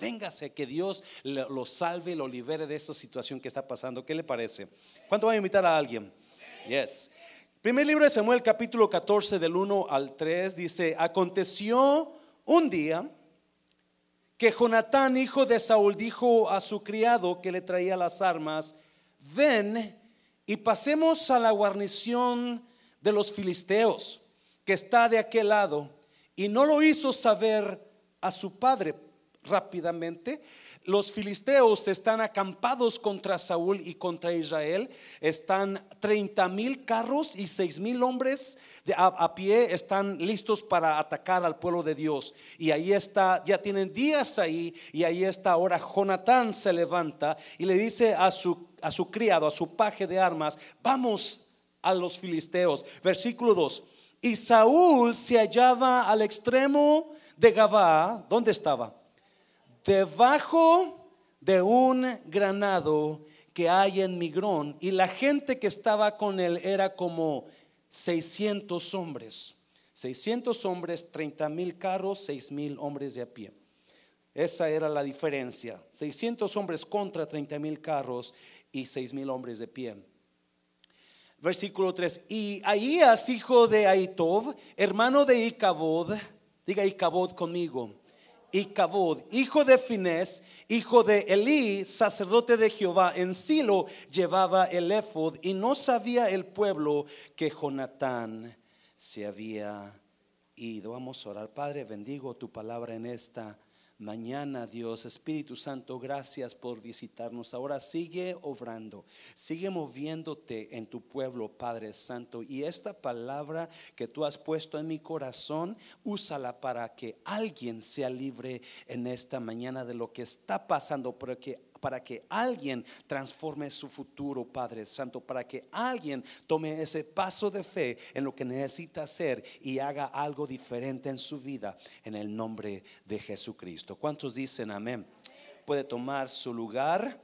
véngase, que Dios lo salve y lo libere de esa situación que está pasando. ¿Qué le parece? ¿Cuánto va a invitar a alguien? Yes. Primer libro de Samuel, capítulo 14, del 1 al 3, dice, aconteció un día que Jonatán, hijo de Saúl, dijo a su criado que le traía las armas, ven y pasemos a la guarnición de los filisteos, que está de aquel lado. Y no lo hizo saber a su padre rápidamente. Los filisteos están acampados contra Saúl y contra Israel. Están 30 mil carros y 6 mil hombres a, pie están listos para atacar al pueblo de Dios. Y ahí está, ya tienen días ahí. Y ahí está ahora Jonatán se levanta y le dice a su, a su criado, a su paje de armas, vamos a los filisteos. Versículo 2. Y Saúl se hallaba al extremo de Gabá. ¿Dónde estaba? Debajo de un granado que hay en Migrón. Y la gente que estaba con él era como 600 hombres. 600 hombres, 30 mil carros, 6 mil hombres de a pie. Esa era la diferencia. 600 hombres contra 30 mil carros y 6 mil hombres de pie versículo 3. Y Ahías, hijo de Aitov, hermano de Icabod, diga Icabod conmigo. Icabod, hijo de Finés, hijo de Elí, sacerdote de Jehová, en Silo llevaba el efod y no sabía el pueblo que Jonatán se había ido. Vamos a orar, Padre, bendigo tu palabra en esta mañana, Dios. Espíritu Santo, gracias por visitarnos. Ahora sigue obrando, sigue moviéndote en tu pueblo, Padre Santo. Y esta palabra que tú has puesto en mi corazón, úsala para que alguien sea libre en esta mañana de lo que está pasando, porque para que alguien transforme su futuro, Padre Santo, para que alguien tome ese paso de fe en lo que necesita hacer y haga algo diferente en su vida, en el nombre de Jesucristo. ¿Cuántos dicen amén? Puede tomar su lugar.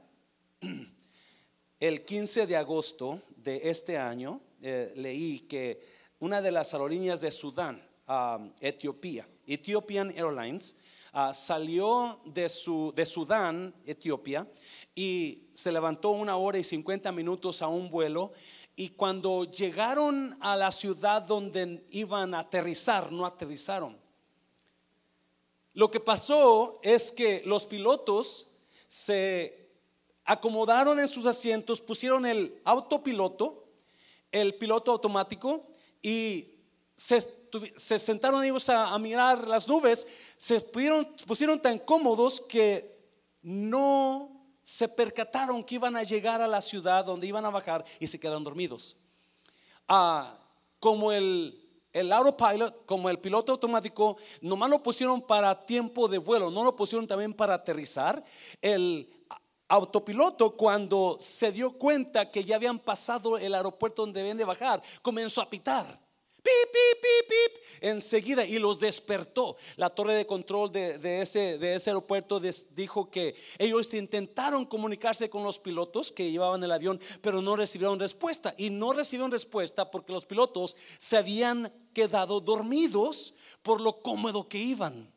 El 15 de agosto de este año eh, leí que una de las aerolíneas de Sudán, um, Etiopía, Ethiopian Airlines, Ah, salió de, su, de Sudán, Etiopía, y se levantó una hora y 50 minutos a un vuelo. Y cuando llegaron a la ciudad donde iban a aterrizar, no aterrizaron. Lo que pasó es que los pilotos se acomodaron en sus asientos, pusieron el autopiloto, el piloto automático y se se sentaron ellos a, mirar las nubes, se pusieron tan cómodos que no se percataron que iban a llegar a la ciudad donde iban a bajar y se quedaron dormidos. Ah, como el, el autopilot, como el piloto automático, nomás lo pusieron para tiempo de vuelo, no lo pusieron también para aterrizar. El autopiloto cuando se dio cuenta que ya habían pasado el aeropuerto donde deben de bajar, comenzó a pitar enseguida y los despertó. La torre de control de, ese, de ese aeropuerto dijo que ellos intentaron comunicarse con los pilotos que llevaban el avión, pero no recibieron respuesta. Y no recibieron respuesta porque los pilotos se habían quedado dormidos por lo cómodo que iban.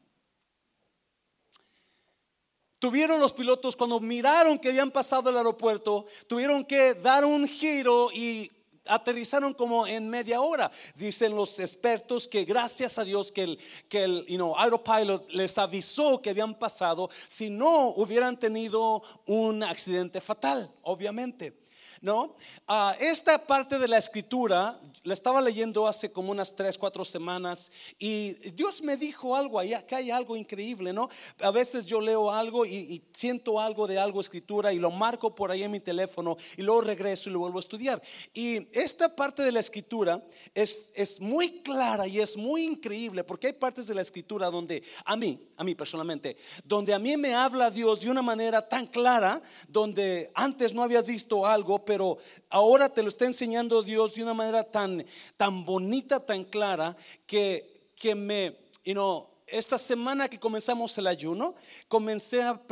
Tuvieron los pilotos cuando miraron que habían pasado el aeropuerto, tuvieron que dar un giro y aterrizaron como en media hora. Dicen los expertos que gracias a Dios que el, que el you know, autopilot les avisó que habían pasado, si no hubieran tenido un accidente fatal, obviamente. ¿No? Ah, esta parte de la escritura la estaba leyendo hace como unas tres, cuatro semanas y Dios me dijo algo allá, que hay algo increíble, ¿no? A veces yo leo algo y, siento algo de algo escritura y lo marco por ahí en mi teléfono y luego regreso y lo vuelvo a estudiar. Y esta parte de la escritura es, es muy clara y es muy increíble porque hay partes de la escritura donde a mí, a mí personalmente, donde a mí me habla Dios de una manera tan clara, donde antes no habías visto algo, pero ahora te lo está enseñando Dios de una manera tan, tan bonita, tan clara, que, que me, you know, esta semana que comenzamos el ayuno, comencé a,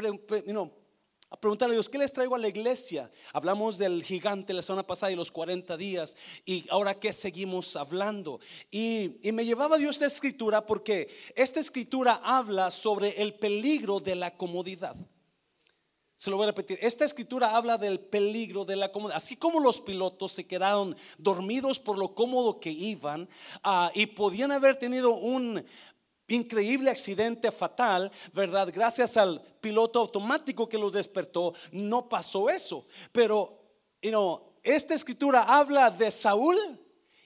you a preguntarle a Dios, ¿qué les traigo a la iglesia? Hablamos del gigante la semana pasada y los 40 días y ahora qué seguimos hablando. Y, y me llevaba Dios esta escritura porque esta escritura habla sobre el peligro de la comodidad. Se lo voy a repetir. Esta escritura habla del peligro de la comodidad. Así como los pilotos se quedaron dormidos por lo cómodo que iban ah, y podían haber tenido un increíble accidente fatal, ¿verdad? Gracias al piloto automático que los despertó, no pasó eso. Pero, you esta escritura habla de Saúl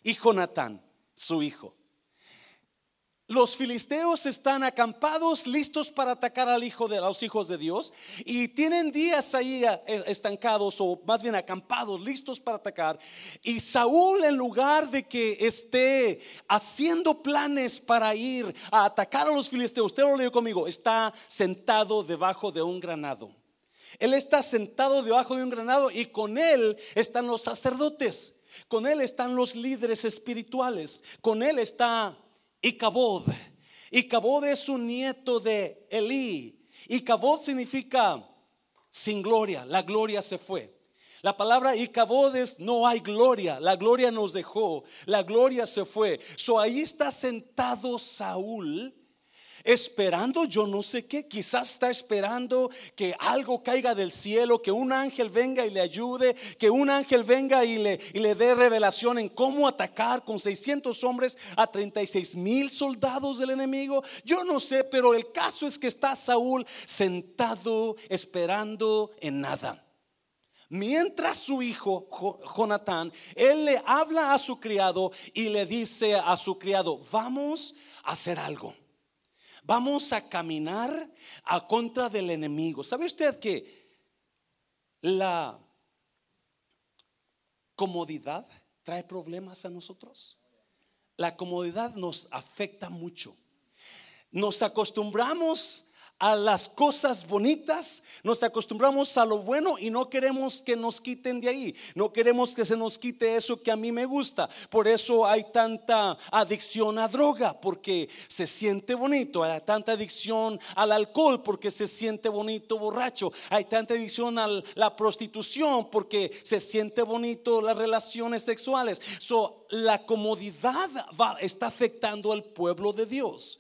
y Jonatán, su hijo. Los filisteos están acampados, listos para atacar al hijo de los hijos de Dios y tienen días ahí eh, estancados o más bien acampados, listos para atacar. Y Saúl en lugar de que esté haciendo planes para ir a atacar a los filisteos, usted lo leyó conmigo, está sentado debajo de un granado. Él está sentado debajo de un granado y con él están los sacerdotes, con él están los líderes espirituales, con él está y Cabod. Y Cabod es un nieto de Elí. Y Cabod significa sin gloria, la gloria se fue. La palabra Icabod es no hay gloria, la gloria nos dejó, la gloria se fue. So ahí está sentado Saúl esperando yo no sé qué, quizás está esperando que algo caiga del cielo, que un ángel venga y le ayude, que un ángel venga y le, dé revelación en cómo atacar con 600 hombres a 36 mil soldados del enemigo. Yo no sé, pero el caso es que está Saúl sentado esperando en nada. Mientras su hijo Jonatán, él le habla a su criado y le dice a su criado, vamos a hacer algo. Vamos a caminar a contra del enemigo. ¿Sabe usted que la comodidad trae problemas a nosotros? La comodidad nos afecta mucho. Nos acostumbramos a las cosas bonitas, nos acostumbramos a lo bueno y no queremos que nos quiten de ahí, no queremos que se nos quite eso que a mí me gusta. Por eso hay tanta adicción a droga, porque se siente bonito, hay tanta adicción al alcohol, porque se siente bonito borracho, hay tanta adicción a la prostitución, porque se siente bonito las relaciones sexuales. So, la comodidad va, está afectando al pueblo de Dios.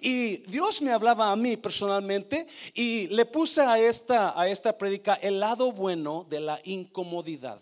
Y Dios me hablaba a mí personalmente y le puse a esta, a esta predica el lado bueno de la incomodidad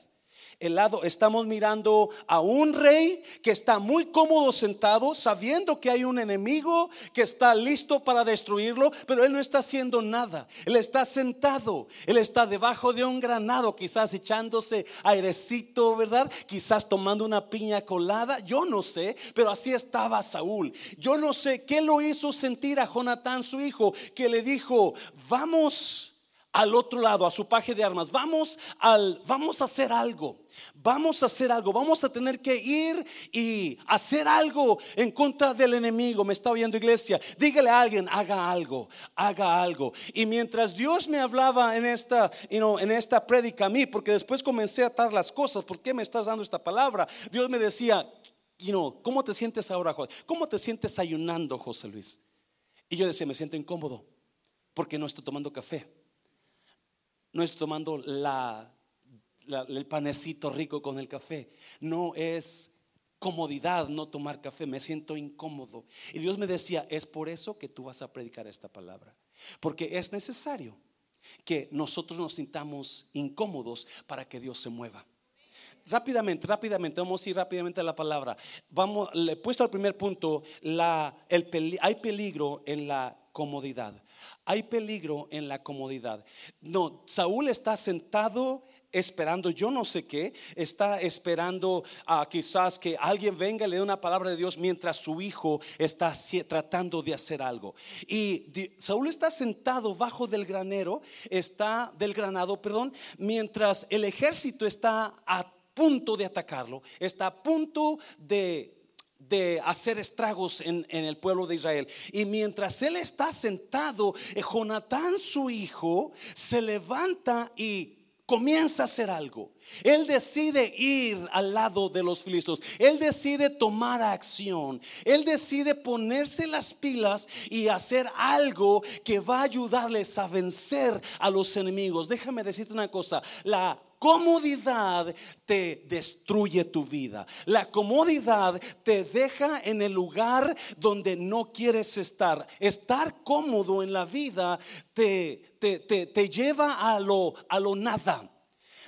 el lado, estamos mirando a un rey que está muy cómodo sentado, sabiendo que hay un enemigo que está listo para destruirlo, pero él no está haciendo nada. Él está sentado, él está debajo de un granado, quizás echándose airecito, ¿verdad? Quizás tomando una piña colada, yo no sé, pero así estaba Saúl. Yo no sé qué lo hizo sentir a Jonatán, su hijo, que le dijo, vamos al otro lado, a su paje de armas. Vamos al vamos a hacer algo. Vamos a hacer algo. Vamos a tener que ir y hacer algo en contra del enemigo. Me está oyendo iglesia. Dígale a alguien, haga algo, haga algo. Y mientras Dios me hablaba en esta, en esta prédica a mí, porque después comencé a atar las cosas, ¿por qué me estás dando esta palabra? Dios me decía, you ¿cómo te sientes ahora, ¿Cómo te sientes ayunando, José Luis? Y yo decía, me siento incómodo porque no estoy tomando café no es tomando el panecito rico con el café. No es comodidad no tomar café. Me siento incómodo. Y Dios me decía, es por eso que tú vas a predicar esta palabra. Porque es necesario que nosotros nos sintamos incómodos para que Dios se mueva. Rápidamente, rápidamente, vamos a ir rápidamente a la palabra. Vamos, le he puesto al primer punto, la, el, hay peligro en la comodidad. Hay peligro en la comodidad. No, Saúl está sentado esperando yo no sé qué, está esperando a quizás que alguien venga y le dé una palabra de Dios mientras su hijo está tratando de hacer algo. Y Saúl está sentado bajo del granero, está del granado, perdón, mientras el ejército está a punto de atacarlo, está a punto de de hacer estragos en, el pueblo de Israel. Y mientras él está sentado, eh, Jonatán, su hijo, se levanta y comienza a hacer algo. Él decide ir al lado de los filisteos. Él decide tomar acción. Él decide ponerse las pilas y hacer algo que va a ayudarles a vencer a los enemigos. Déjame decirte una cosa. La comodidad te destruye tu vida. La comodidad te deja en el lugar donde no quieres estar. Estar cómodo en la vida te, te, te, lleva a lo, a lo nada.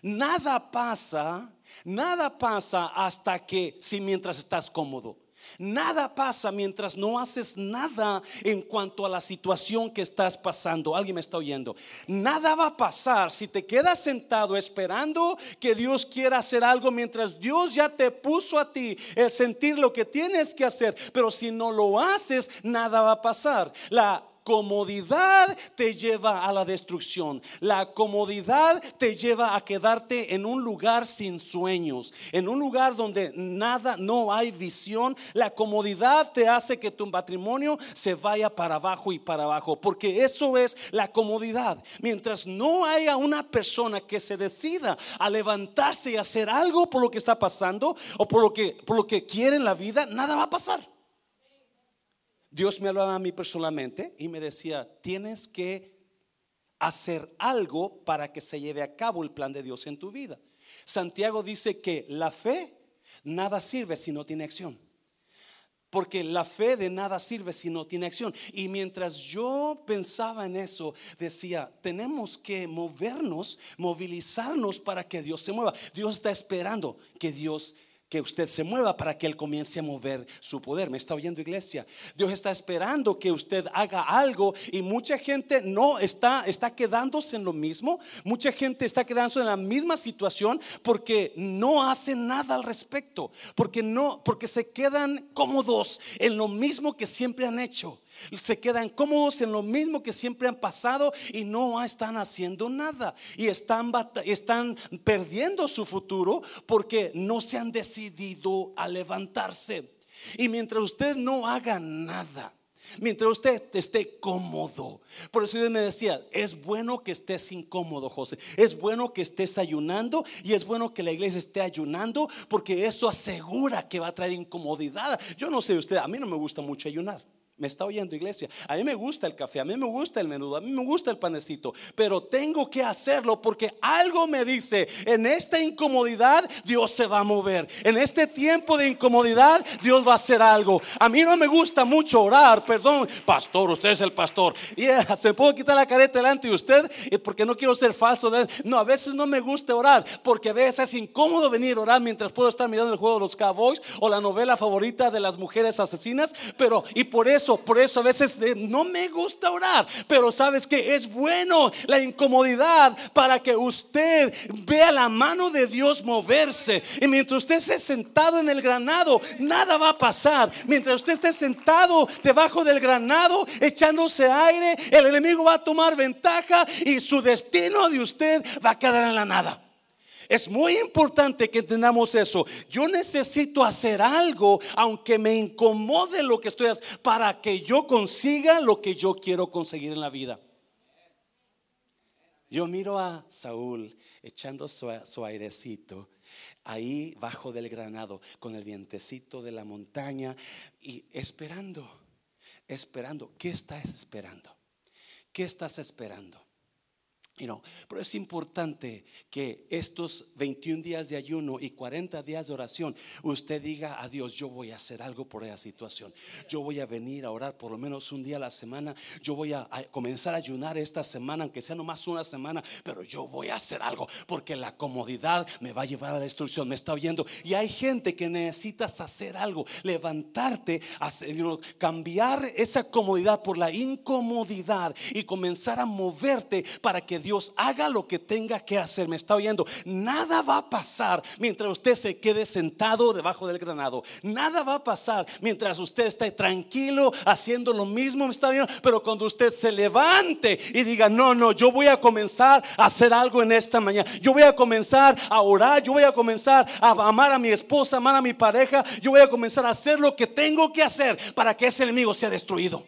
Nada pasa, nada pasa hasta que, si mientras estás cómodo. Nada pasa mientras no haces nada en cuanto a la situación que estás pasando. Alguien me está oyendo. Nada va a pasar si te quedas sentado esperando que Dios quiera hacer algo mientras Dios ya te puso a ti el sentir lo que tienes que hacer. Pero si no lo haces, nada va a pasar. La comodidad te lleva a la destrucción. La comodidad te lleva a quedarte en un lugar sin sueños, en un lugar donde nada, no hay visión. La comodidad te hace que tu matrimonio se vaya para abajo y para abajo, porque eso es la comodidad. Mientras no haya una persona que se decida a levantarse y hacer algo por lo que está pasando o por lo que, por lo que quiere en la vida, nada va a pasar. Dios me hablaba a mí personalmente y me decía, tienes que hacer algo para que se lleve a cabo el plan de Dios en tu vida. Santiago dice que la fe nada sirve si no tiene acción. Porque la fe de nada sirve si no tiene acción. Y mientras yo pensaba en eso, decía, tenemos que movernos, movilizarnos para que Dios se mueva. Dios está esperando que Dios que usted se mueva para que Él comience a mover su poder. ¿Me está oyendo iglesia? Dios está esperando que usted haga algo y mucha gente no está, está quedándose en lo mismo. Mucha gente está quedándose en la misma situación porque no hacen nada al respecto. Porque no, porque se quedan cómodos en lo mismo que siempre han hecho. Se quedan cómodos en lo mismo que siempre han pasado y no están haciendo nada. Y están, están perdiendo su futuro porque no se han decidido a levantarse. Y mientras usted no haga nada, mientras usted esté cómodo. Por eso Dios me decía, es bueno que estés incómodo, José. Es bueno que estés ayunando y es bueno que la iglesia esté ayunando porque eso asegura que va a traer incomodidad. Yo no sé usted, a mí no me gusta mucho ayunar. Me está oyendo iglesia. A mí me gusta el café, a mí me gusta el menudo, a mí me gusta el panecito, pero tengo que hacerlo porque algo me dice, en esta incomodidad Dios se va a mover. En este tiempo de incomodidad Dios va a hacer algo. A mí no me gusta mucho orar, perdón, pastor, usted es el pastor. Y se puede quitar la careta delante de usted porque no quiero ser falso. No, a veces no me gusta orar porque a veces es incómodo venir a orar mientras puedo estar mirando el juego de los Cowboys o la novela favorita de las mujeres asesinas, pero y por eso por eso a veces eh, no me gusta orar, pero sabes que es bueno la incomodidad para que usted vea la mano de Dios moverse. Y mientras usted esté sentado en el granado, nada va a pasar. Mientras usted esté sentado debajo del granado, echándose aire, el enemigo va a tomar ventaja y su destino de usted va a quedar en la nada. Es muy importante que entendamos eso. Yo necesito hacer algo, aunque me incomode lo que estoy haciendo, para que yo consiga lo que yo quiero conseguir en la vida. Yo miro a Saúl echando su, airecito ahí bajo del granado, con el vientecito de la montaña y esperando, esperando. ¿Qué estás esperando? ¿Qué estás esperando? Pero es importante que estos 21 días de ayuno y 40 días de oración, usted diga a Dios, yo voy a hacer algo por esa situación. Yo voy a venir a orar por lo menos un día a la semana. Yo voy a, comenzar a ayunar esta semana, aunque sea nomás una semana, pero yo voy a hacer algo porque la comodidad me va a llevar a la destrucción. Me está oyendo. Y hay gente que necesitas hacer algo, levantarte, cambiar esa comodidad por la incomodidad y comenzar a moverte para que Dios haga lo que tenga que hacer. Me está oyendo. Nada va a pasar mientras usted se quede sentado debajo del granado. Nada va a pasar mientras usted esté tranquilo haciendo lo mismo. Me está viendo. Pero cuando usted se levante y diga, no, no, yo voy a comenzar a hacer algo en esta mañana. Yo voy a comenzar a orar. Yo voy a comenzar a amar a mi esposa, amar a mi pareja. Yo voy a comenzar a hacer lo que tengo que hacer para que ese enemigo sea destruido.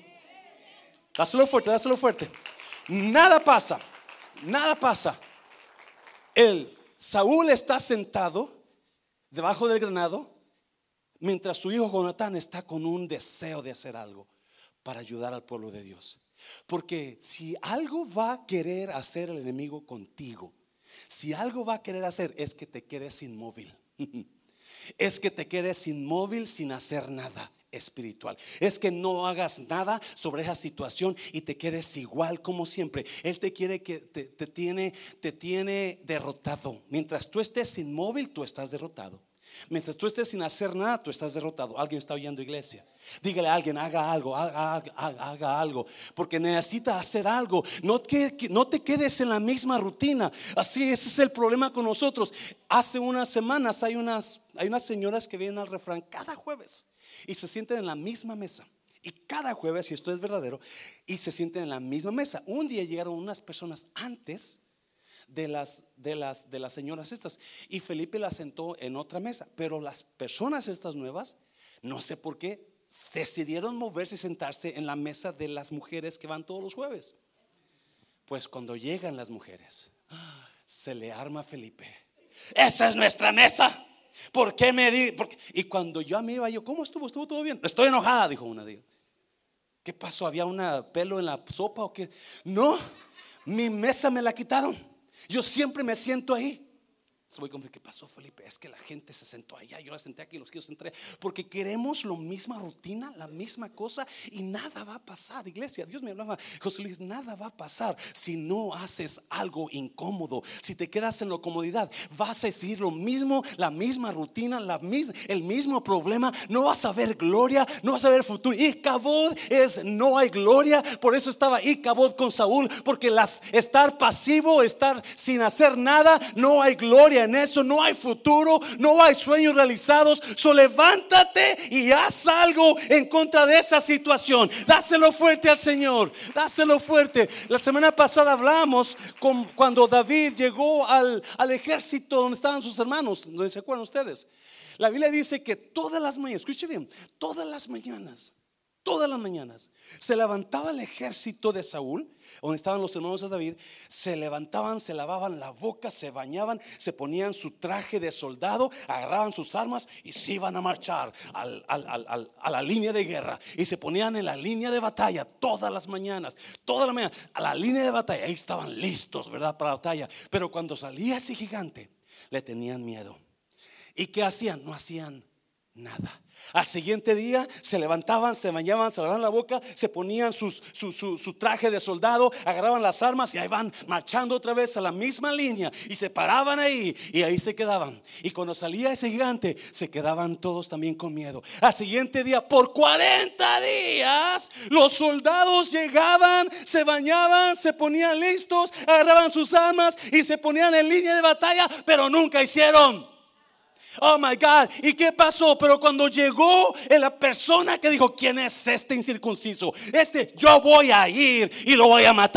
Dáselo fuerte, dáselo fuerte. Nada pasa Nada pasa. el Saúl está sentado debajo del granado mientras su hijo Jonatán está con un deseo de hacer algo para ayudar al pueblo de Dios. Porque si algo va a querer hacer el enemigo contigo, si algo va a querer hacer es que te quedes inmóvil. Es que te quedes inmóvil sin hacer nada espiritual. Es que no hagas nada sobre esa situación y te quedes igual como siempre. Él te quiere que te, tiene, te tiene derrotado. Mientras tú estés inmóvil, tú estás derrotado. Mientras tú estés sin hacer nada, tú estás derrotado. Alguien está oyendo iglesia. Dígale a alguien, haga algo, haga, algo. Porque necesita hacer algo. No, no te quedes en la misma rutina. Así, ese es el problema con nosotros. Hace unas semanas hay unas, hay unas señoras que vienen al refrán cada jueves y se sienten en la misma mesa. Y cada jueves, si esto es verdadero, y se sienten en la misma mesa. Un día llegaron unas personas antes de las, de las, de las señoras estas y Felipe las sentó en otra mesa. Pero las personas estas nuevas, no sé por qué, decidieron moverse y sentarse en la mesa de las mujeres que van todos los jueves. Pues cuando llegan las mujeres, se le arma a Felipe. Esa es nuestra mesa. ¿Por qué me di? Y cuando yo a mí iba, yo, ¿cómo estuvo? ¿Estuvo todo bien? Estoy enojada, dijo una de ellas. ¿Qué pasó? ¿Había un pelo en la sopa o qué? No, mi mesa me la quitaron. Yo siempre me siento ahí. Voy con ¿qué pasó, Felipe? Es que la gente se sentó allá, yo la senté aquí, los quiero senté. Porque queremos la misma rutina, la misma cosa, y nada va a pasar, iglesia. Dios me hablaba, José Luis, nada va a pasar si no haces algo incómodo. Si te quedas en la comodidad, vas a decir lo mismo, la misma rutina, la el mismo problema. No vas a ver gloria, no vas a ver futuro. Y Cabod es no hay gloria. Por eso estaba Cabod con Saúl, porque las, estar pasivo, estar sin hacer nada, no hay gloria en eso, no hay futuro, no hay sueños realizados. So levántate y haz algo en contra de esa situación. Dáselo fuerte al Señor, dáselo fuerte. La semana pasada hablamos con, cuando David llegó al, al ejército donde estaban sus hermanos, donde se acuerdan ustedes. La Biblia dice que todas las mañanas, escuche bien, todas las mañanas todas las mañanas. Se levantaba el ejército de Saúl, donde estaban los hermanos de David, se levantaban, se lavaban la boca, se bañaban, se ponían su traje de soldado, agarraban sus armas y se iban a marchar a la línea de guerra. Y se ponían en la línea de batalla todas las mañanas, todas las mañanas, a la línea de batalla. Ahí estaban listos, ¿verdad? Para la batalla. Pero cuando salía ese gigante, le tenían miedo. ¿Y qué hacían? No hacían nada. Al siguiente día se levantaban, se bañaban, se lavaban la boca, se ponían su, traje de soldado, agarraban las armas y ahí van marchando otra vez a la misma línea y se paraban ahí y ahí se quedaban. Y cuando salía ese gigante, se quedaban todos también con miedo. Al siguiente día, por 40 días, los soldados llegaban, se bañaban, se ponían listos, agarraban sus armas y se ponían en línea de batalla, pero nunca hicieron Oh my God. ¿Y qué pasó? Pero cuando llegó la persona que dijo, ¿quién es este incircunciso? Este, yo voy a ir y lo voy a matar.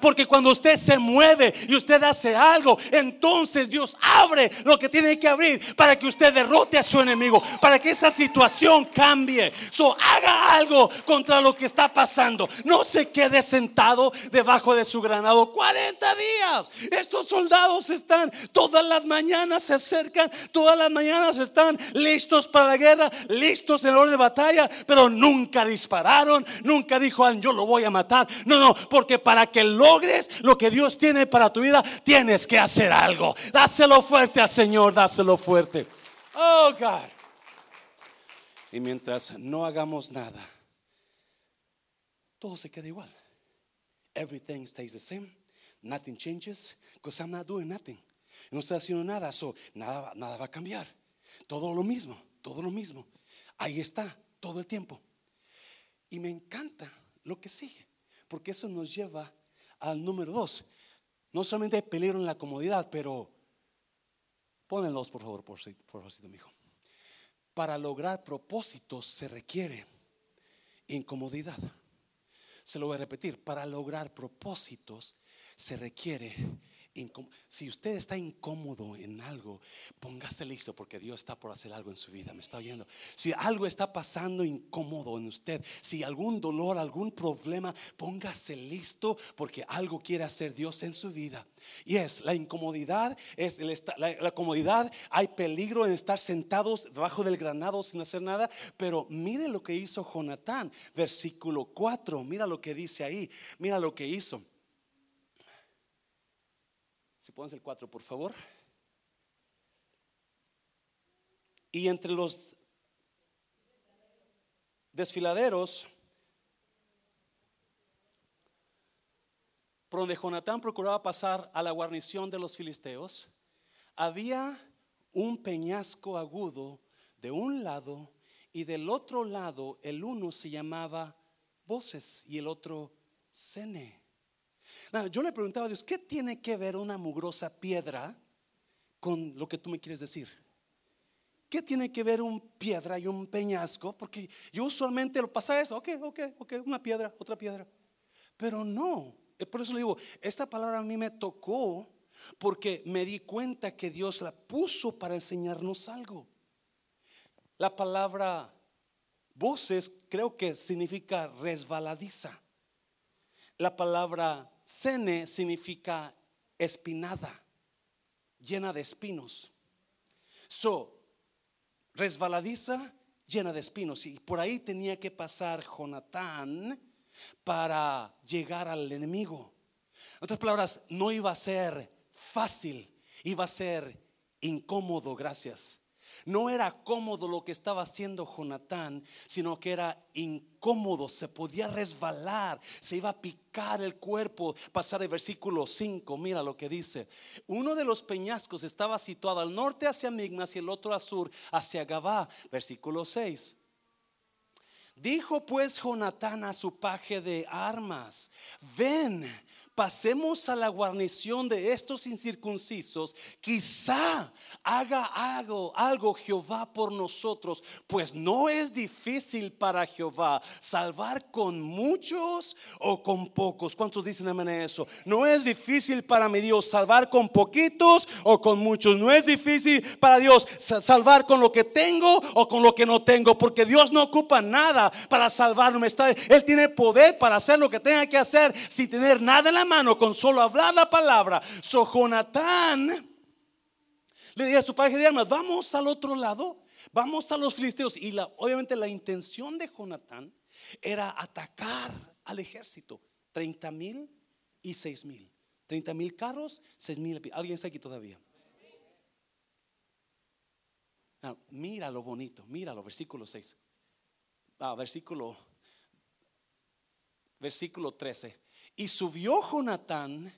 Porque cuando usted se mueve y usted hace algo, entonces Dios abre lo que tiene que abrir para que usted derrote a su enemigo, para que esa situación cambie. So, haga algo contra lo que está pasando. No se quede sentado debajo de su granado 40 días. Estos soldados están todas las mañanas, se acercan todas las mañanas están listos para la guerra, listos en el orden de batalla, pero nunca dispararon, nunca dijo, yo lo voy a matar. No, no, porque para que logres lo que Dios tiene para tu vida, tienes que hacer algo. Dáselo fuerte al Señor, dáselo fuerte. Oh, God. Y mientras no hagamos nada, todo se queda igual. Everything stays the same. Nothing changes because I'm not doing nothing no está haciendo nada, nada, nada va a cambiar. Todo lo mismo, todo lo mismo. Ahí está, todo el tiempo. Y me encanta lo que sigue, porque eso nos lleva al número dos. No solamente peligro en la comodidad, pero pónganlos por favor, por, favor, mi hijo. Para lograr propósitos se requiere incomodidad. Se lo voy a repetir, para lograr propósitos se requiere Si usted está incómodo en algo, póngase listo porque Dios está por hacer algo en su vida. Me está oyendo. Si algo está pasando incómodo en usted, si algún dolor, algún problema, póngase listo porque algo quiere hacer Dios en su vida. Y es la incomodidad, es la, comodidad. Hay peligro en estar sentados debajo del granado sin hacer nada. Pero mire lo que hizo Jonatán, versículo 4. Mira lo que dice ahí. Mira lo que hizo. Si pones el 4, por favor. Y entre los desfiladeros, por donde Jonatán procuraba pasar a la guarnición de los filisteos, había un peñasco agudo de un lado y del otro lado el uno se llamaba Voces y el otro Sene yo le preguntaba a Dios, ¿qué tiene que ver una mugrosa piedra con lo que tú me quieres decir? ¿Qué tiene que ver un piedra y un peñasco? Porque yo usualmente lo pasa eso, ok, ok, ok, una piedra, otra piedra. Pero no, eh, por eso le digo, esta palabra a mí me tocó porque me di cuenta que Dios la puso para enseñarnos algo. La palabra voces creo que significa resbaladiza. La palabra Sene significa espinada, llena de espinos. So, resbaladiza, llena de espinos. Y por ahí tenía que pasar Jonatán para llegar al enemigo. En otras palabras, no iba a ser fácil, iba a ser incómodo, gracias. No era cómodo lo que estaba haciendo Jonatán, sino que era incómodo, se podía resbalar, se iba a picar el cuerpo. Pasar el versículo 5, mira lo que dice. Uno de los peñascos estaba situado al norte hacia Migmas y el otro al sur hacia Gabá. Versículo 6. Dijo pues Jonatán a su paje de armas, ven, pasemos a la guarnición de estos incircuncisos, quizá haga algo, algo Jehová por nosotros, pues no es difícil para Jehová salvar con muchos o con pocos. ¿Cuántos dicen amén eso? No es difícil para mi Dios salvar con poquitos o con muchos. No es difícil para Dios salvar con lo que tengo o con lo que no tengo, porque Dios no ocupa nada para salvarme. Él tiene poder para hacer lo que tenga que hacer sin tener nada en la mano con solo hablar la palabra. So Jonatán le dice a su padre de armas, vamos al otro lado, vamos a los filisteos. Y la, obviamente la intención de Jonatán era atacar al ejército. 30 mil y 6 mil. 30 mil carros, 6 mil. ¿Alguien está aquí todavía? mira lo bonito, mira lo versículo 6. Ah, versículo, versículo 13. Y subió Jonatán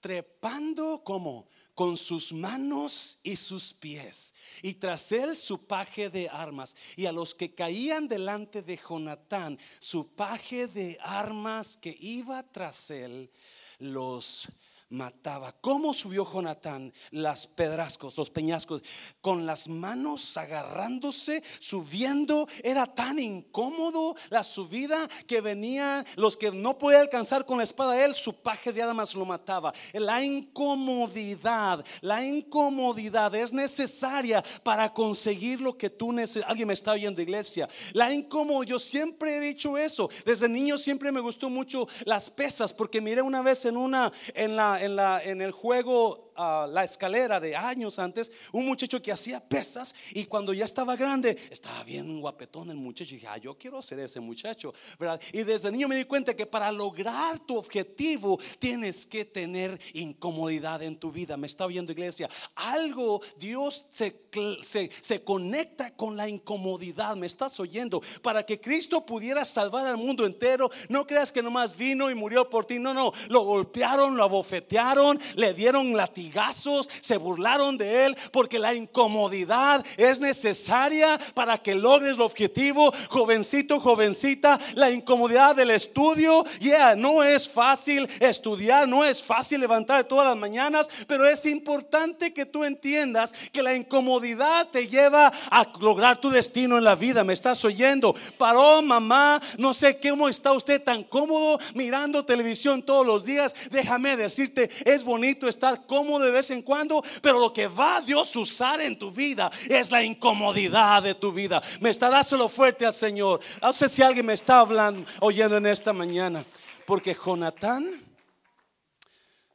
trepando como con sus manos y sus pies, y tras él su paje de armas, y a los que caían delante de Jonatán, su paje de armas que iba tras él, los mataba. ¿Cómo subió Jonatán las pedrascos, los peñascos? Con las manos agarrándose, subiendo. Era tan incómodo la subida que venían los que no podía alcanzar con la espada él, su paje de armas lo mataba. La incomodidad, la incomodidad es necesaria para conseguir lo que tú necesitas. Alguien me está oyendo, iglesia. La incomodidad, yo siempre he dicho eso. Desde niño siempre me gustó mucho las pesas porque miré una vez en una en la en, la, en el juego la escalera de años antes, un muchacho que hacía pesas y cuando ya estaba grande, estaba bien guapetón el muchacho. Dije, ah, yo quiero ser ese muchacho, ¿verdad? Y desde niño me di cuenta que para lograr tu objetivo tienes que tener incomodidad en tu vida. Me está viendo iglesia. Algo, Dios se, se, se conecta con la incomodidad. Me estás oyendo. Para que Cristo pudiera salvar al mundo entero, no creas que nomás vino y murió por ti. No, no. Lo golpearon, lo abofetearon, le dieron latigazo latigazos, se burlaron de él, porque la incomodidad es necesaria para que logres el objetivo. Jovencito, jovencita, la incomodidad del estudio, ya no es fácil estudiar, no es fácil levantar todas las mañanas, pero es importante que tú entiendas que la incomodidad te lleva a lograr tu destino en la vida. ¿Me estás oyendo? Paró mamá, no sé cómo está usted tan cómodo mirando televisión todos los días. Déjame decirte, es bonito estar cómodo de vez en cuando, pero lo que va a Dios usar en tu vida es la incomodidad de tu vida. Me está dáselo fuerte al Señor. No sé si alguien me está hablando, oyendo en esta mañana. Porque Jonatán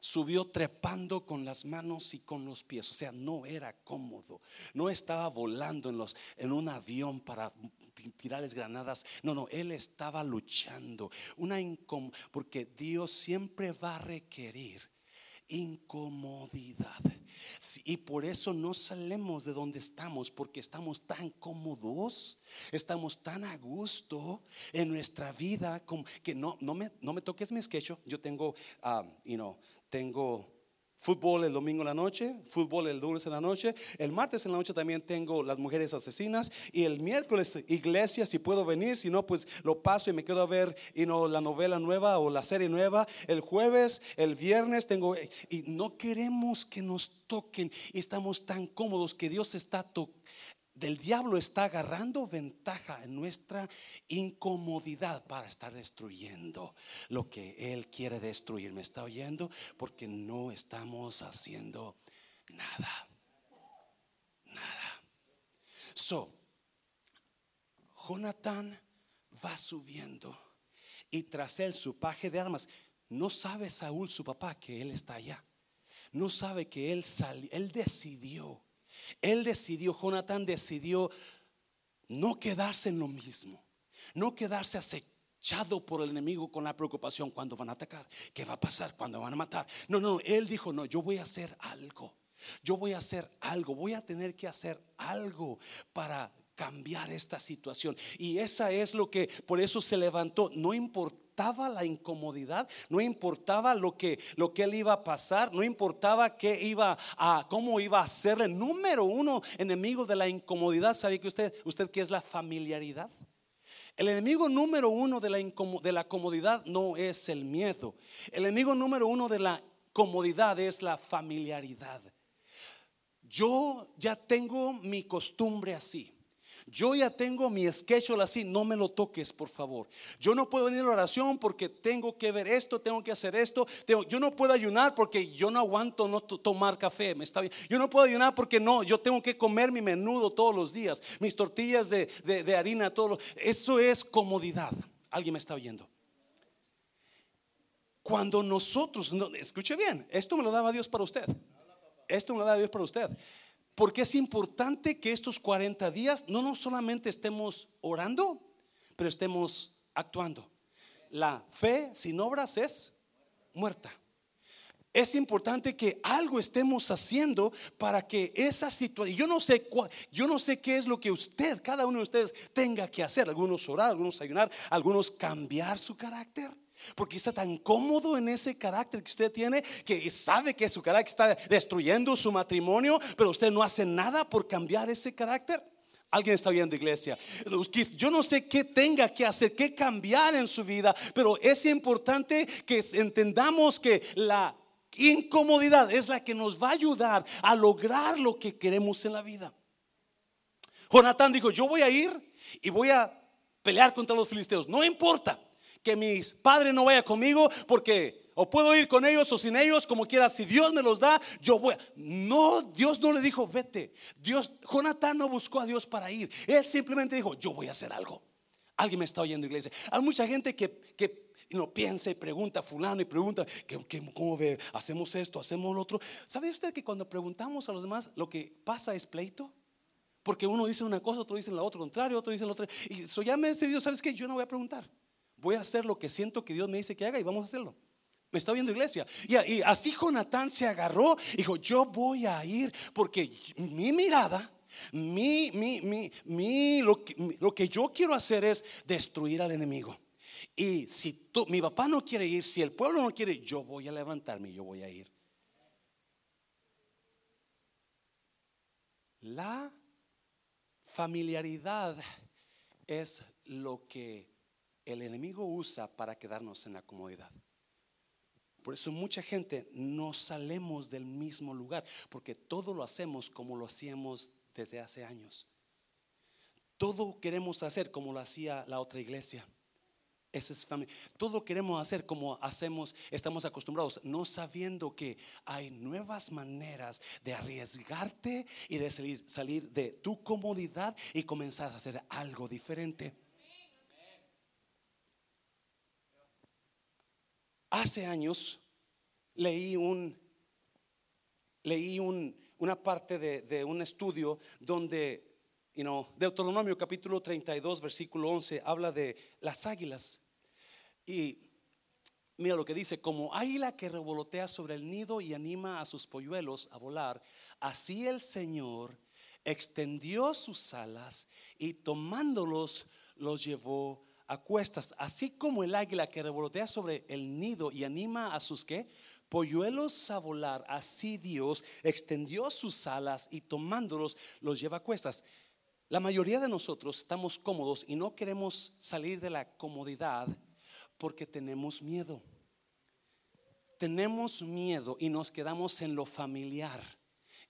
subió trepando con las manos y con los pies. O sea, no era cómodo. No estaba volando en, los, en un avión para tirarles granadas. No, no, él estaba luchando. Una porque Dios siempre va a requerir incomodidad. y por eso no salimos de donde estamos, porque estamos tan cómodos, estamos tan a gusto en nuestra vida, que no, no, me, no me toques mi sketch. Yo tengo, uh, you tengo Fútbol el domingo en la noche, fútbol el lunes en la noche. El martes en la noche también tengo las mujeres asesinas. Y el miércoles iglesia, si puedo venir, si no, pues lo paso y me quedo a ver y no, la novela nueva o la serie nueva. El jueves, el viernes tengo... Y no queremos que nos toquen. Y estamos tan cómodos que Dios está tocando del diablo está agarrando ventaja en nuestra incomodidad para estar destruyendo lo que él quiere destruir. ¿Me está oyendo? Porque no estamos haciendo nada. Nada. So, Jonathan va subiendo y tras él su paje de armas. No sabe Saúl, su papá, que él está allá. No sabe que él salió, él decidió él decidió, Jonathan decidió no quedarse en lo mismo, no quedarse acechado por el enemigo con la preocupación cuando van a atacar, qué va a pasar cuando van a matar. No, no, él dijo, no, yo voy a hacer algo. Yo voy a hacer algo, voy a tener que hacer algo para cambiar esta situación. Y esa es lo que, por eso se levantó, no importa importaba la incomodidad, no importaba lo que, lo que él iba a pasar, no importaba qué iba a, cómo iba a ser el número uno enemigo de la incomodidad. ¿Sabe que usted, usted qué es la familiaridad? El enemigo número uno de la, de la comodidad no es el miedo. El enemigo número uno de la comodidad es la familiaridad. Yo ya tengo mi costumbre así. Yo ya tengo mi schedule así, no me lo toques, por favor. Yo no puedo venir a la oración porque tengo que ver esto, tengo que hacer esto. yo no puedo ayunar porque yo no aguanto no tomar café, me está bien. Yo no puedo ayunar porque no, yo tengo que comer mi menudo todos los días, mis tortillas de, de, harina, todo. Eso es comodidad. ¿Alguien me está oyendo? Cuando nosotros, no, escuche bien, esto me lo daba Dios para usted. Esto me lo daba Dios para usted. Porque es importante que estos 40 días no, no solamente estemos orando, pero estemos actuando. La fe sin obras es muerta. Es importante que algo estemos haciendo para que esa situación, yo no sé yo no sé qué es lo que usted, cada uno de ustedes tenga que hacer, algunos orar, algunos ayunar, algunos cambiar su carácter. Porque está tan cómodo en ese carácter que usted tiene que sabe que su carácter está destruyendo su matrimonio, pero usted no hace nada por cambiar ese carácter. Alguien está viendo iglesia. Yo no sé qué tenga que hacer, qué cambiar en su vida, pero es importante que entendamos que la incomodidad es la que nos va a ayudar a lograr lo que queremos en la vida. Jonatán dijo, yo voy a ir y voy a pelear contra los filisteos. No importa que mi padre no vaya conmigo porque o puedo ir con ellos o sin ellos, como quiera. Si Dios me los da, yo voy. No, Dios no le dijo, vete. Dios, Jonatán no buscó a Dios para ir. Él simplemente dijo, yo voy a hacer algo. Alguien me está oyendo, iglesia. Hay mucha gente que, que no piensa y pregunta fulano y pregunta, cómo ve? ¿Hacemos esto? ¿Hacemos lo otro? ¿Sabe usted que cuando preguntamos a los demás, lo que pasa es pleito? Porque uno dice una cosa, otro dice la otra contrario, otro dice la otra. Y eso ya me dice Dios, ¿sabes qué? Yo no voy a preguntar voy a hacer lo que siento que Dios me dice que haga y vamos a hacerlo. Me está viendo iglesia. Y, así Jonatán se agarró dijo, yo voy a ir porque mi mirada, mi, mi, mi, mi, lo, que, lo que yo quiero hacer es destruir al enemigo. Y si tú, mi papá no quiere ir, si el pueblo no quiere, yo voy a levantarme yo voy a ir. La familiaridad es lo que el enemigo usa para quedarnos en la comodidad. Por eso mucha gente no salemos del mismo lugar, porque todo lo hacemos como lo hacíamos desde hace años. Todo queremos hacer como lo hacía la otra iglesia. Todo queremos hacer como hacemos, estamos acostumbrados, no sabiendo que hay nuevas maneras de arriesgarte y de salir, salir de tu comodidad y comenzar a hacer algo diferente. Hace años leí un leí un, una parte de, un estudio donde you know, Deuteronomio capítulo 32, versículo 11, habla de las águilas. Y mira lo que dice, como águila que revolotea sobre el nido y anima a sus polluelos a volar, así el Señor extendió sus alas y tomándolos los llevó a cuestas, así como el águila que revolotea sobre el nido y anima a sus que polluelos a volar, así Dios extendió sus alas y tomándolos los lleva a cuestas. La mayoría de nosotros estamos cómodos y no queremos salir de la comodidad porque tenemos miedo. Tenemos miedo y nos quedamos en lo familiar,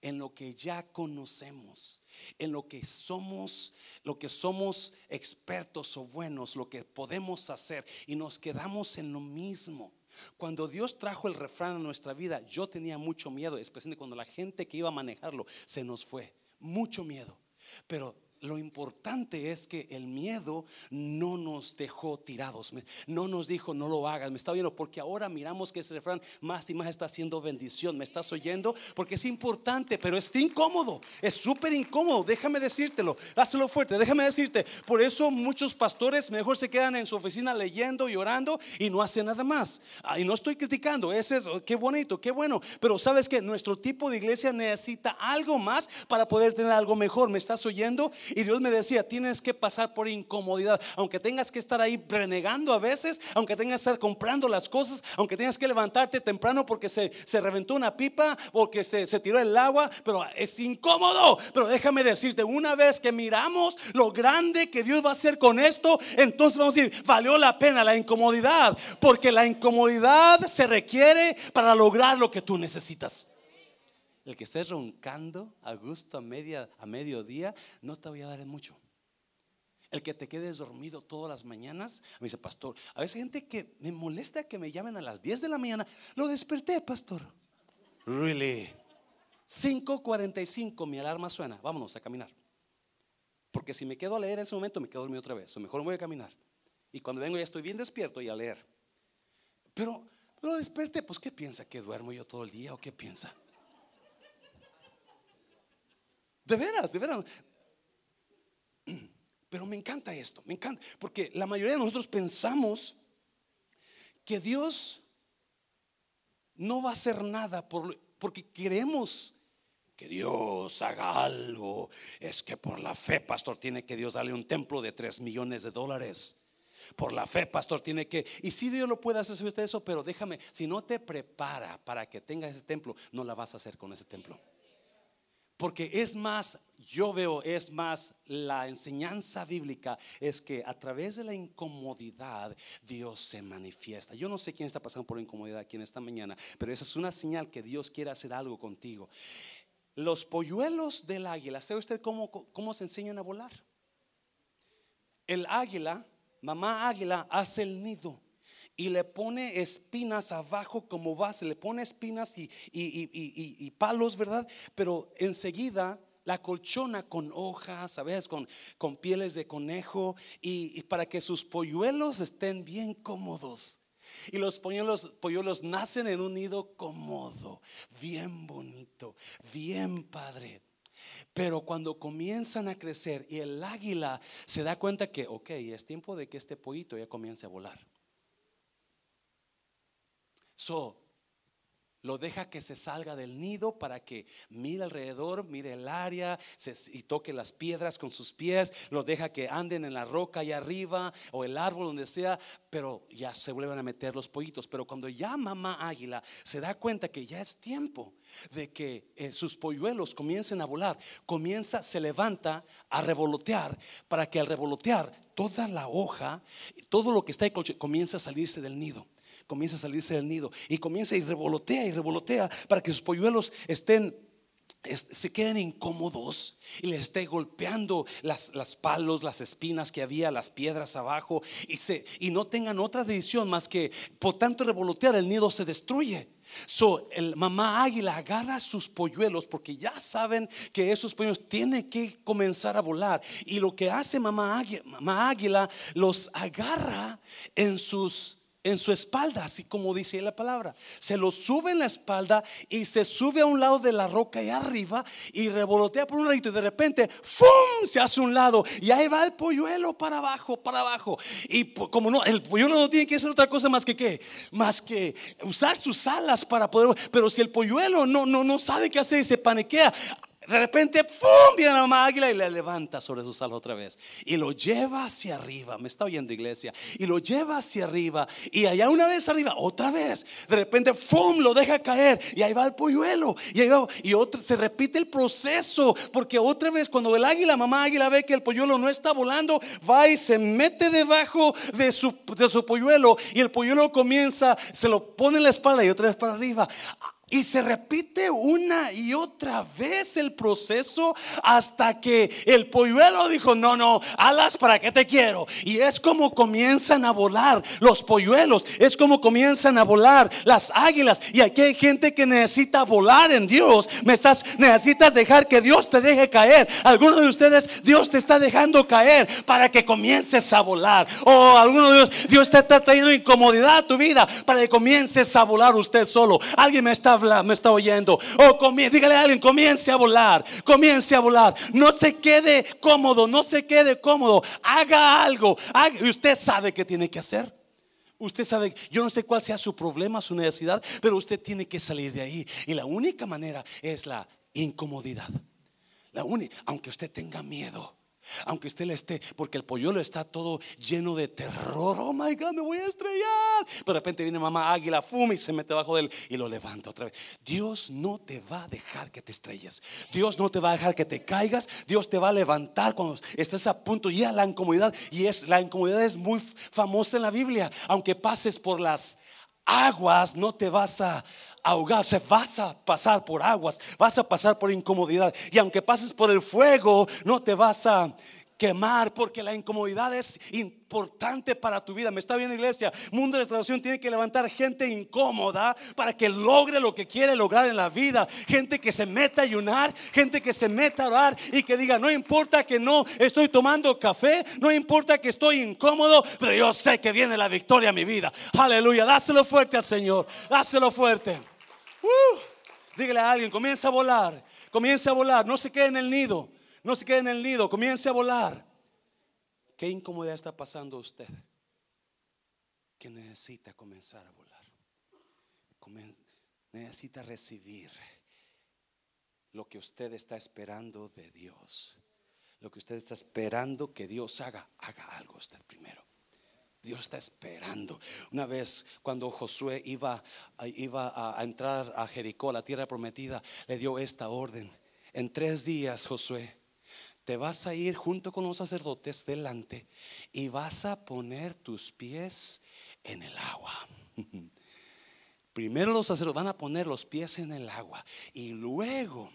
en lo que ya conocemos, en lo que somos, lo que somos expertos o buenos, lo que podemos hacer y nos quedamos en lo mismo. Cuando Dios trajo el refrán a nuestra vida, yo tenía mucho miedo, especialmente cuando la gente que iba a manejarlo se nos fue. Mucho miedo. Pero lo importante es que el miedo no nos dejó tirados, no nos dijo no lo hagas, me está oyendo, porque ahora miramos que ese refrán más y más está haciendo bendición, me estás oyendo, porque es importante, pero es incómodo, es súper incómodo, déjame decírtelo, dáselo fuerte, déjame decirte, por eso muchos pastores mejor se quedan en su oficina leyendo y orando y no hacen nada más. Y no estoy criticando, ese es, qué bonito, qué bueno, pero sabes que nuestro tipo de iglesia necesita algo más para poder tener algo mejor, me estás oyendo y Dios me decía, tienes que pasar por incomodidad, aunque tengas que estar ahí renegando a veces, aunque tengas que estar comprando las cosas, aunque tengas que levantarte temprano porque se, reventó una pipa, porque se, se tiró el agua, pero es incómodo. Pero déjame decirte, una vez que miramos lo grande que Dios va a hacer con esto, entonces vamos a decir, valió la pena la incomodidad, porque la incomodidad se requiere para lograr lo que tú necesitas. El que estés roncando a gusto a, media, a mediodía, no te voy a dar mucho. El que te quedes dormido todas las mañanas, me dice, pastor, a veces hay gente que me molesta que me llamen a las 10 de la mañana. Lo desperté, pastor. Really. 5.45 mi alarma suena. Vámonos a caminar. Porque si me quedo a leer en ese momento, me quedo dormido otra vez. O mejor me voy a caminar. Y cuando vengo ya estoy bien despierto y a leer. Pero lo desperté, pues ¿qué piensa? ¿Que duermo yo todo el día o qué piensa? De veras, de veras. Pero me encanta esto, me encanta, porque la mayoría de nosotros pensamos que Dios no va a hacer nada por, porque queremos que Dios haga algo. Es que por la fe, pastor, tiene que Dios darle un templo de 3 millones de dólares. Por la fe, pastor, tiene que... Y si Dios lo puede hacer usted eso, pero déjame, si no te prepara para que tengas ese templo, no la vas a hacer con ese templo. Porque es más, yo veo, es más, la enseñanza bíblica es que a través de la incomodidad Dios se manifiesta. Yo no sé quién está pasando por incomodidad aquí en esta mañana, pero esa es una señal que Dios quiere hacer algo contigo. Los polluelos del águila, ¿sabe usted cómo, cómo se enseñan a volar? El águila, mamá águila, hace el nido y le pone espinas abajo como base, le pone espinas y, y, palos, ¿verdad? Pero enseguida la colchona con hojas, ¿sabes? Con, con pieles de conejo y, para que sus polluelos estén bien cómodos. Y los polluelos, polluelos nacen en un nido cómodo, bien bonito, bien padre. Pero cuando comienzan a crecer y el águila se da cuenta que, ok, es tiempo de que este pollito ya comience a volar. So, lo deja que se salga del nido para que mire alrededor, mire el área y toque las piedras con sus pies, lo deja que anden en la roca allá arriba o el árbol donde sea, pero ya se vuelven a meter los pollitos. Pero cuando ya mamá águila se da cuenta que ya es tiempo de que eh, sus polluelos comiencen a volar, comienza, se levanta a revolotear para que al revolotear toda la hoja, todo lo que está ahí comienza a salirse del nido comienza a salirse del nido y comienza y revolotea y revolotea para que sus polluelos estén se queden incómodos y les esté golpeando las, las, palos, las espinas que había, las piedras abajo y, se, y no tengan otra decisión más que por tanto revolotear el nido se destruye. So, el mamá águila agarra sus polluelos porque ya saben que esos polluelos tienen que comenzar a volar. Y lo que hace mamá águila, mamá águila los agarra en sus en su espalda, así como dice la palabra. Se lo sube en la espalda y se sube a un lado de la roca y arriba y revolotea por un ladito y de repente ¡fum! se hace un lado y ahí va el polluelo para abajo, para abajo. Y como no, el polluelo no tiene que hacer otra cosa más que qué, más que usar sus alas para poder, pero si el polluelo no, no, no sabe qué hacer y se paniquea, de repente, ¡pum! Viene la mamá águila y le levanta sobre sus alas otra vez. Y lo lleva hacia arriba. Me está oyendo, iglesia. Y lo lleva hacia arriba. Y allá una vez arriba, otra vez. De repente, ¡pum! Lo deja caer. Y ahí va el polluelo. Y ahí va. Y se repite el proceso. Porque otra vez, cuando el águila, mamá águila, ve que el polluelo no está volando, va y se mete debajo de su, de su polluelo. Y el polluelo comienza, se lo pone en la espalda y otra vez para arriba y se repite una y otra vez el proceso hasta que el polluelo dijo, no, no, alas, ¿para qué te quiero? Y es como comienzan a volar los polluelos, es como comienzan a volar las águilas. Y aquí hay gente que necesita volar en Dios. Me estás, necesitas dejar que Dios te deje caer. Algunos de ustedes, Dios te está dejando caer para que comiences a volar. O algunos de Dios, Dios te está trayendo incomodidad a tu vida para que comiences a volar usted solo. Alguien me está me está oyendo. O dígale a alguien, comience a volar, comience a volar. No se quede cómodo, no se quede cómodo. Haga algo. y usted sabe qué tiene que hacer. Usted sabe, yo no sé cuál sea su problema, su necesidad, pero usted tiene que salir de ahí. Y la única manera es la incomodidad. La única, aunque usted tenga miedo. Aunque usted le esté, porque el polluelo está todo lleno de terror. Oh my God, me voy a estrellar. Pero de repente viene mamá águila, fuma y se mete bajo de él y lo levanta otra vez. Dios no te va a dejar que te estrelles. Dios no te va a dejar que te caigas. Dios te va a levantar cuando estés a punto. Y a la incomodidad, y es la incomodidad es muy famosa en la Biblia. Aunque pases por las aguas, no te vas a, ahogarse, vas a pasar por aguas, vas a pasar por incomodidad. Y aunque pases por el fuego, no te vas a quemar porque la incomodidad es importante para tu vida. Me está viendo iglesia. Mundo de restauración tiene que levantar gente incómoda para que logre lo que quiere lograr en la vida. Gente que se meta a ayunar, gente que se meta a orar y que diga, no importa que no estoy tomando café, no importa que estoy incómodo, pero yo sé que viene la victoria a mi vida. Aleluya, dáselo fuerte al Señor, dáselo fuerte. Uh, dígale a alguien, comienza a volar, comienza a volar, no se quede en el nido, no se quede en el nido, comience a volar. ¿Qué incomodidad está pasando usted? Que necesita comenzar a volar. necesita recibir lo que usted está esperando de Dios. Lo que usted está esperando que Dios haga, haga algo usted primero. Dios está esperando. Una vez cuando Josué iba, iba a entrar a Jericó, la tierra prometida, le dio esta orden. En tres días, Josué, te vas a ir junto con los sacerdotes delante y vas a poner tus pies en el agua. Primero los sacerdotes van a poner los pies en el agua y luego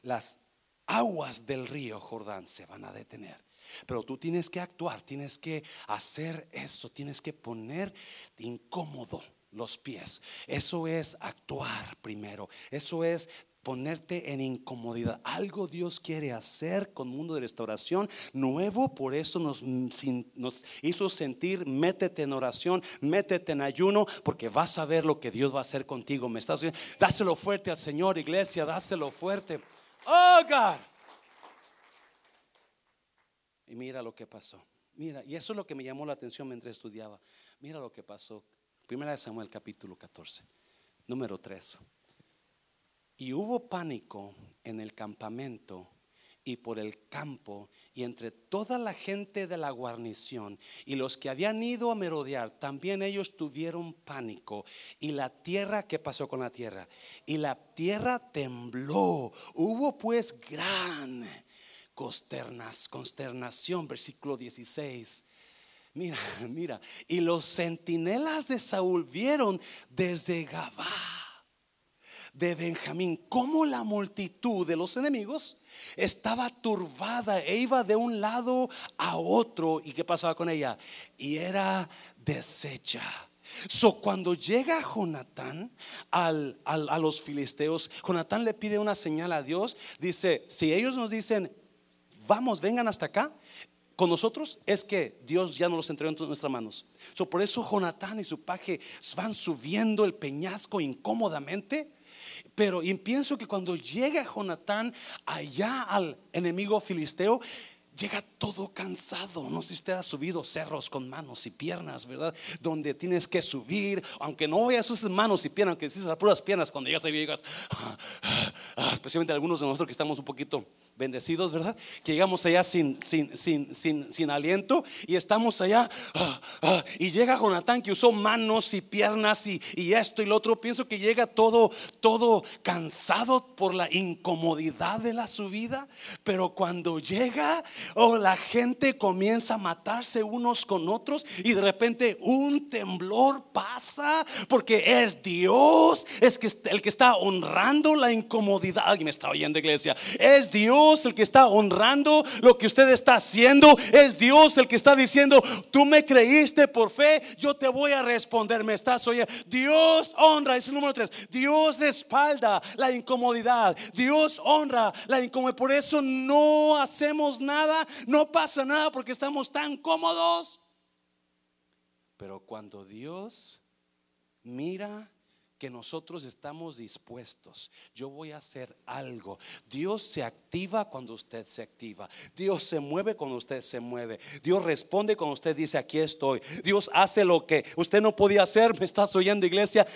las aguas del río Jordán se van a detener. Pero tú tienes que actuar, tienes que hacer eso, tienes que poner incómodo los pies. Eso es actuar primero. Eso es ponerte en incomodidad. Algo Dios quiere hacer con mundo de restauración nuevo, por eso nos, hizo sentir, métete en oración, métete en ayuno, porque vas a ver lo que Dios va a hacer contigo. Me estás dáselo fuerte al Señor, iglesia, dáselo fuerte. Oh God. Y mira lo que pasó. Mira, y eso es lo que me llamó la atención mientras estudiaba. Mira lo que pasó. Primera de Samuel capítulo 14, número 3. Y hubo pánico en el campamento y por el campo y entre toda la gente de la guarnición y los que habían ido a merodear, también ellos tuvieron pánico. Y la tierra, ¿qué pasó con la tierra? Y la tierra tembló. Hubo pues gran consternación, versículo 16. Mira, mira. Y los centinelas de Saúl vieron desde Gabá de Benjamín cómo la multitud de los enemigos estaba turbada e iba de un lado a otro. ¿Y qué pasaba con ella? Y era deshecha. So, cuando llega Jonatán al, a los filisteos, Jonatán le pide una señal a Dios. Dice: Si ellos nos dicen, vamos, vengan hasta acá, con nosotros es que Dios ya no los entregó en nuestras manos. So, por eso Jonatán y su paje van subiendo el peñasco incómodamente pero y pienso que cuando llega Jonatán allá al enemigo filisteo, llega todo cansado. No sé si usted ha subido cerros con manos y piernas, ¿verdad? Donde tienes que subir, aunque no veas sus manos y piernas, aunque si las puras piernas, cuando llegas ahí llegas, ah, ah, ah, especialmente algunos de nosotros que estamos un poquito bendecidos, ¿verdad? Que llegamos allá sin, sin, sin, sin, sin aliento y estamos allá. Ah, ah, y llega Jonatán que usó manos y piernas y, y, esto y lo otro. Pienso que llega todo, todo cansado por la incomodidad de la subida. Pero cuando llega, oh, la gente comienza a matarse unos con otros y de repente un temblor pasa porque es Dios, es que el que está honrando la incomodidad. Alguien me está oyendo, iglesia. Es Dios el que está honrando lo que usted está haciendo. Es Dios el que está diciendo, tú me creíste por fe, yo te voy a responder. Me estás oyendo. Dios honra, es el número tres. Dios respalda la incomodidad. Dios honra la incomodidad. Por eso no hacemos nada, no pasa nada porque estamos tan cómodos. Pero cuando Dios mira que nosotros estamos dispuestos. Yo voy a hacer algo. Dios se activa cuando usted se activa. Dios se mueve cuando usted se mueve. Dios responde cuando usted dice, aquí estoy. Dios hace lo que usted no podía hacer. Me estás oyendo, iglesia.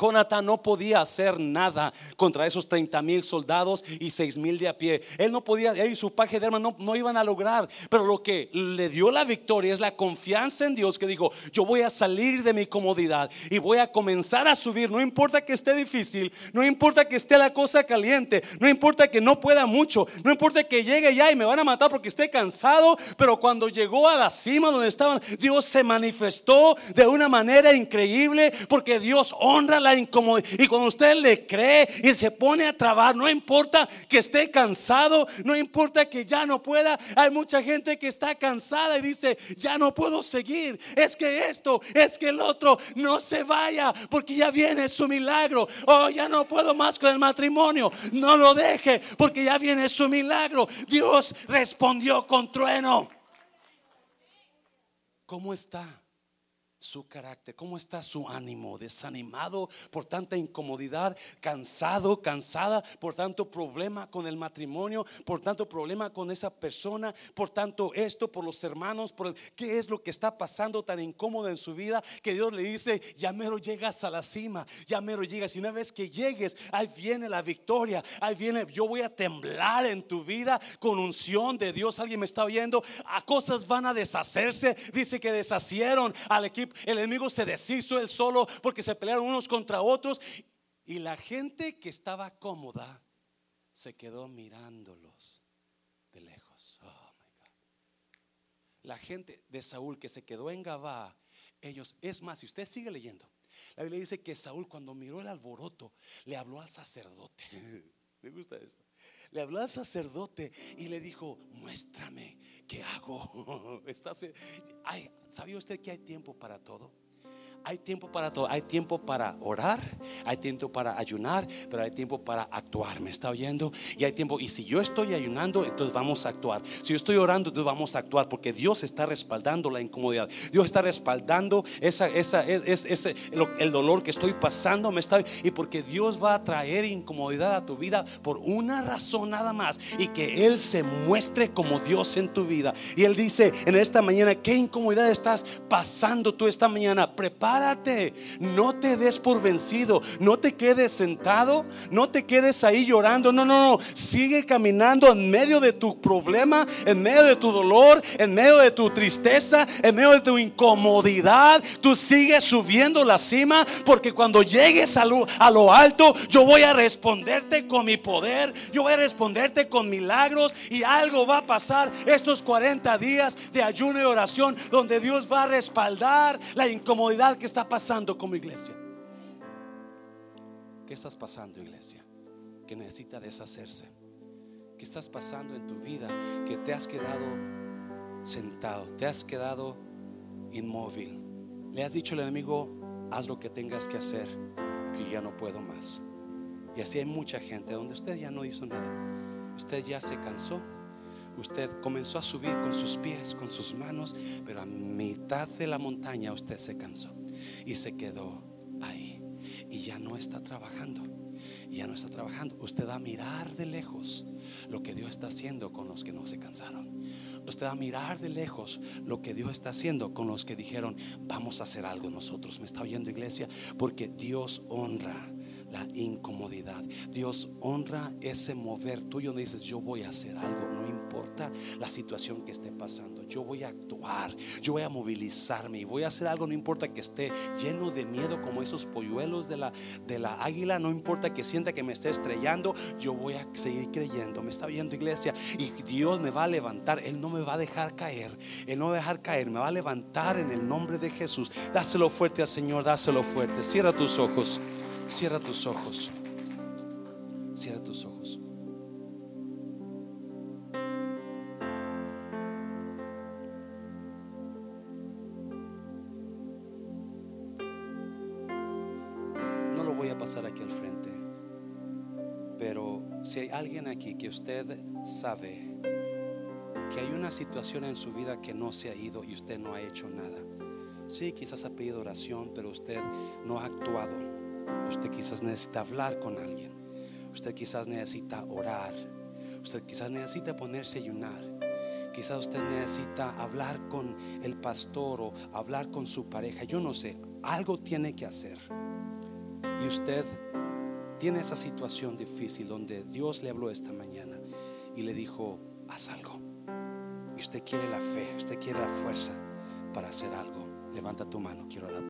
Jonathan no podía hacer nada contra esos 30 mil soldados y 6 mil de a pie. Él no podía, él y su paje de armas no, no iban a lograr. Pero lo que le dio la victoria es la confianza en Dios que dijo, yo voy a salir de mi comodidad y voy a comenzar a subir. No importa que esté difícil, no importa que esté la cosa caliente, no importa que no pueda mucho, no importa que llegue ya y me van a matar porque esté cansado, pero cuando llegó a la cima donde estaban, Dios se manifestó de una manera increíble porque Dios honra la incomodidad. Y cuando usted le cree y se pone a trabajar, no importa que esté cansado, no importa que ya no pueda, hay mucha gente que está cansada y dice, ya no puedo seguir, es que esto, es que el otro, no se vaya porque ya viene su milagro. Oh, ya no puedo más con el matrimonio. No lo deje porque ya viene su milagro. Dios respondió con trueno. ¿Cómo está? Su carácter, cómo está su ánimo, desanimado por tanta incomodidad, cansado, cansada por tanto problema con el matrimonio, por tanto problema con esa persona, por tanto esto, por los hermanos, por el, qué es lo que está pasando tan incómodo en su vida que Dios le dice, ya mero llegas a la cima, ya mero llegas. Y una vez que llegues, ahí viene la victoria, ahí viene, yo voy a temblar en tu vida con unción de Dios, alguien me está oyendo, a cosas van a deshacerse, dice que deshacieron al equipo el enemigo se deshizo él solo porque se pelearon unos contra otros. Y la gente que estaba cómoda se quedó mirándolos de lejos. Oh my God. La gente de Saúl que se quedó en Gabá, ellos, es más, si usted sigue leyendo, la Biblia dice que Saúl cuando miró el alboroto le habló al sacerdote. Me gusta esto. Le habló al sacerdote y le dijo, muéstrame qué hago. ¿Sabía usted que hay tiempo para todo? Hay tiempo para todo. Hay tiempo para orar, hay tiempo para ayunar, pero hay tiempo para actuar. ¿Me está oyendo? Y hay tiempo. Y si yo estoy ayunando, entonces vamos a actuar. Si yo estoy orando, entonces vamos a actuar porque Dios está respaldando la incomodidad. Dios está respaldando esa, esa, ese, el dolor que estoy pasando. Me está, y porque Dios va a traer incomodidad a tu vida por una razón nada más. Y que Él se muestre como Dios en tu vida. Y Él dice en esta mañana, ¿qué incomodidad estás pasando tú esta mañana? Prepara No te des por vencido, no te quedes sentado, no te quedes ahí llorando, no, no, no, sigue caminando en medio de tu problema, en medio de tu dolor, en medio de tu tristeza, en medio de tu incomodidad, tú sigues subiendo la cima, porque cuando llegues a lo, a lo alto, yo voy a responderte con mi poder, yo voy a responderte con milagros y algo va a pasar estos 40 días de ayuno y oración donde Dios va a respaldar la incomodidad que está pasando como iglesia. ¿Qué estás pasando, iglesia? Que necesita deshacerse. ¿Qué estás pasando en tu vida? Que te has quedado sentado, te has quedado inmóvil. Le has dicho al enemigo, haz lo que tengas que hacer, que ya no puedo más. Y así hay mucha gente donde usted ya no hizo nada. Usted ya se cansó. Usted comenzó a subir con sus pies, con sus manos, pero a mitad de la montaña usted se cansó y se quedó ahí. Y ya no está trabajando. Ya no está trabajando. Usted va a mirar de lejos lo que Dios está haciendo con los que no se cansaron. Usted va a mirar de lejos lo que Dios está haciendo con los que dijeron, vamos a hacer algo nosotros. ¿Me está oyendo iglesia? Porque Dios honra la incomodidad. Dios honra ese mover tuyo donde dices, yo voy a hacer algo, no importa la situación que esté pasando, yo voy a actuar, yo voy a movilizarme y voy a hacer algo, no importa que esté lleno de miedo como esos polluelos de la, de la águila, no importa que sienta que me esté estrellando, yo voy a seguir creyendo. Me está viendo iglesia y Dios me va a levantar, Él no me va a dejar caer, Él no va a dejar caer, me va a levantar en el nombre de Jesús. Dáselo fuerte al Señor, dáselo fuerte. Cierra tus ojos. Cierra tus ojos. Cierra tus ojos. Alguien aquí que usted sabe que hay una situación en su vida que no se ha ido y usted no ha hecho nada. Sí, quizás ha pedido oración, pero usted no ha actuado. Usted quizás necesita hablar con alguien. Usted quizás necesita orar. Usted quizás necesita ponerse a ayunar. Quizás usted necesita hablar con el pastor o hablar con su pareja. Yo no sé, algo tiene que hacer. Y usted tiene esa situación difícil donde Dios le habló esta mañana y le dijo, haz algo. Y usted quiere la fe, usted quiere la fuerza para hacer algo. Levanta tu mano, quiero orar